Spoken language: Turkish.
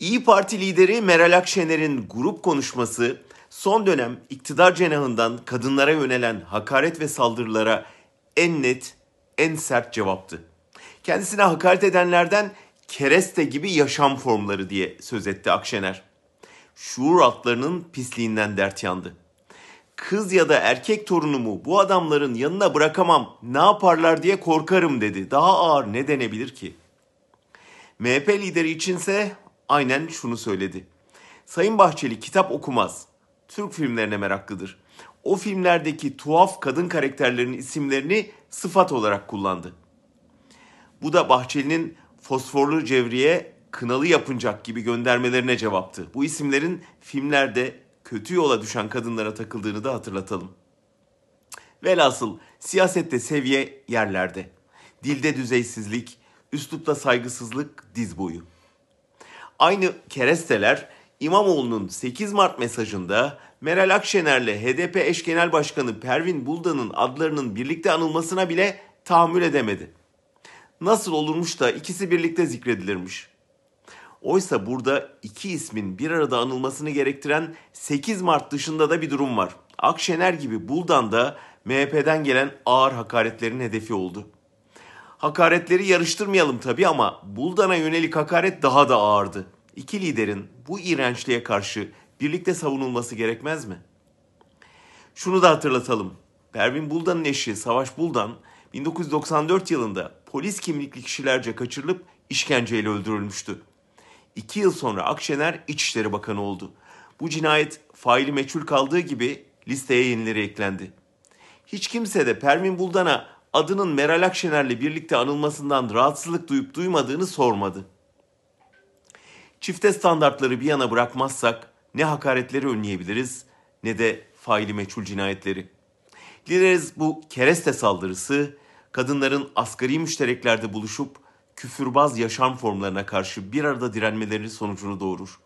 İyi Parti lideri Meral Akşener'in grup konuşması son dönem iktidar cenahından kadınlara yönelen hakaret ve saldırılara en net, en sert cevaptı. Kendisine hakaret edenlerden kereste gibi yaşam formları diye söz etti Akşener. Şuur altlarının pisliğinden dert yandı. Kız ya da erkek torunumu bu adamların yanına bırakamam ne yaparlar diye korkarım dedi. Daha ağır ne denebilir ki? MHP lideri içinse aynen şunu söyledi. Sayın Bahçeli kitap okumaz. Türk filmlerine meraklıdır. O filmlerdeki tuhaf kadın karakterlerin isimlerini sıfat olarak kullandı. Bu da Bahçeli'nin fosforlu cevriye kınalı yapıncak gibi göndermelerine cevaptı. Bu isimlerin filmlerde kötü yola düşen kadınlara takıldığını da hatırlatalım. Velhasıl siyasette seviye yerlerde. Dilde düzeysizlik, üslupta saygısızlık diz boyu. Aynı keresteler İmamoğlu'nun 8 Mart mesajında Meral Akşener'le HDP eş genel başkanı Pervin Buldan'ın adlarının birlikte anılmasına bile tahammül edemedi. Nasıl olurmuş da ikisi birlikte zikredilirmiş. Oysa burada iki ismin bir arada anılmasını gerektiren 8 Mart dışında da bir durum var. Akşener gibi Buldan da MHP'den gelen ağır hakaretlerin hedefi oldu. Hakaretleri yarıştırmayalım tabii ama Buldan'a yönelik hakaret daha da ağırdı. İki liderin bu iğrençliğe karşı birlikte savunulması gerekmez mi? Şunu da hatırlatalım. Pervin Buldan'ın eşi Savaş Buldan 1994 yılında polis kimlikli kişilerce kaçırılıp işkenceyle öldürülmüştü. İki yıl sonra Akşener İçişleri Bakanı oldu. Bu cinayet faili meçhul kaldığı gibi listeye yenileri eklendi. Hiç kimse de Pervin Buldan'a adının Meral Akşener'le birlikte anılmasından rahatsızlık duyup duymadığını sormadı. Çifte standartları bir yana bırakmazsak ne hakaretleri önleyebiliriz ne de faili meçhul cinayetleri. Dileriz bu kereste saldırısı kadınların asgari müştereklerde buluşup küfürbaz yaşam formlarına karşı bir arada direnmeleri sonucunu doğurur.